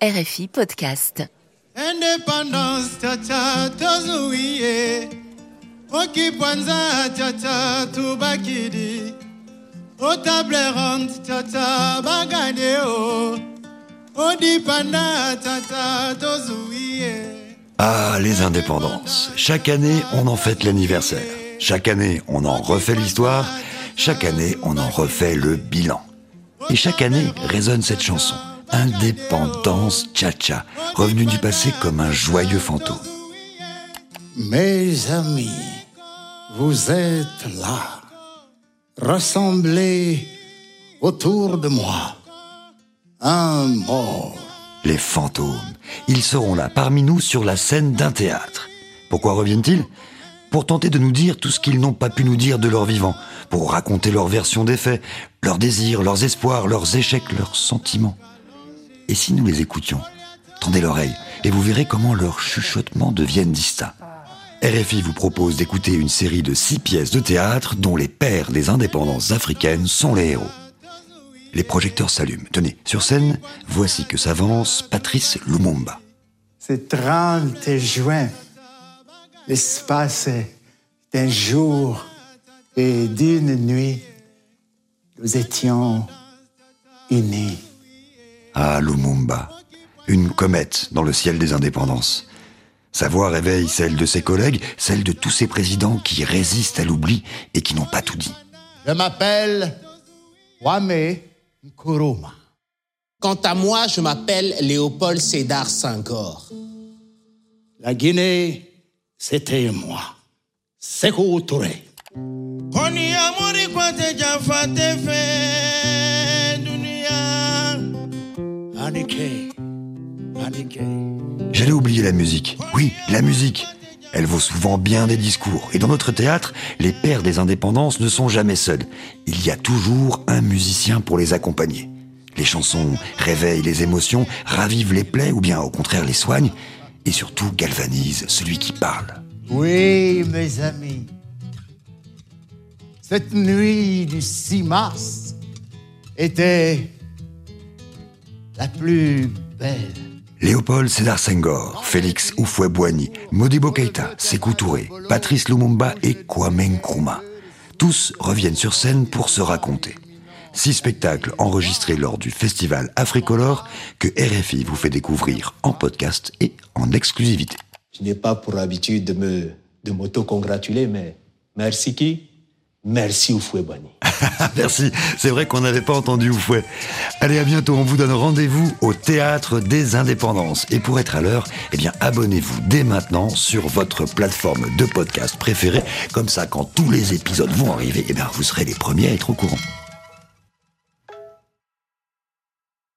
RFI Podcast. Indépendance, tata, tozuiye. Okipwanza, tata, tubakidi. O table ronde, tata, bagadeo. Odipanda, tata. Ah, les indépendances. Chaque année, on en fête l'anniversaire. Chaque année, on en refait l'histoire. Chaque année, on en refait le bilan. Et chaque année résonne cette chanson. Indépendance Cha-Cha, revenu du passé comme un joyeux fantôme. Mes amis, vous êtes là, rassemblés autour de moi. Un mort. Les fantômes, ils seront là parmi nous sur la scène d'un théâtre. Pourquoi reviennent-ils? Pour tenter de nous dire tout ce qu'ils n'ont pas pu nous dire de leur vivant, pour raconter leur version des faits, leurs désirs, leurs espoirs, leurs échecs, leurs sentiments. Et si nous les écoutions? Tendez l'oreille et vous verrez comment leurs chuchotements deviennent distincts. RFI vous propose d'écouter une série de six pièces de théâtre dont les pères des indépendances africaines sont les héros. Les projecteurs s'allument. Tenez, sur scène, voici que s'avance Patrice Lumumba. C'est 30 juin, l'espace d'un jour et d'une nuit, nous étions unis. Ah, Lumumba, une comète dans le ciel des indépendances. Sa voix réveille celle de ses collègues, celle de tous ces présidents qui résistent à l'oubli et qui n'ont pas tout dit. Je m'appelle Kwame Nkrumah. Quant à moi, je m'appelle Léopold Sédar Senghor. La Guinée, c'était moi. Sékou Touré. J'allais oublier la musique. Oui, la musique. Elle vaut souvent bien des discours. Et dans notre théâtre, les pères des indépendances ne sont jamais seuls. Il y a toujours un musicien pour les accompagner. Les chansons réveillent les émotions, ravivent les plaies ou bien au contraire les soignent et surtout galvanisent celui qui parle. Oui, mes amis. Cette nuit du 6 mars était la plus belle. Léopold Sédar Senghor, Félix Houphouët-Boigny, Modibo Keïta, Sékou Touré, Patrice Lumumba et Kwame Nkrumah. Tous reviennent sur scène pour se raconter. Six spectacles enregistrés lors du festival Africolor que RFI vous fait découvrir en podcast et en exclusivité. Je n'ai pas pour habitude de me de m'auto-congratuler, mais merci qui? Merci Oufoué-Boigny. Merci, c'est vrai qu'on n'avait pas entendu Oufouet. Allez, à bientôt, on vous donne rendez-vous au Théâtre des Indépendances. Et pour être à l'heure, eh bien, abonnez-vous dès maintenant sur votre plateforme de podcast préférée. Comme ça, quand tous les épisodes vont arriver, eh bien, vous serez les premiers à être au courant.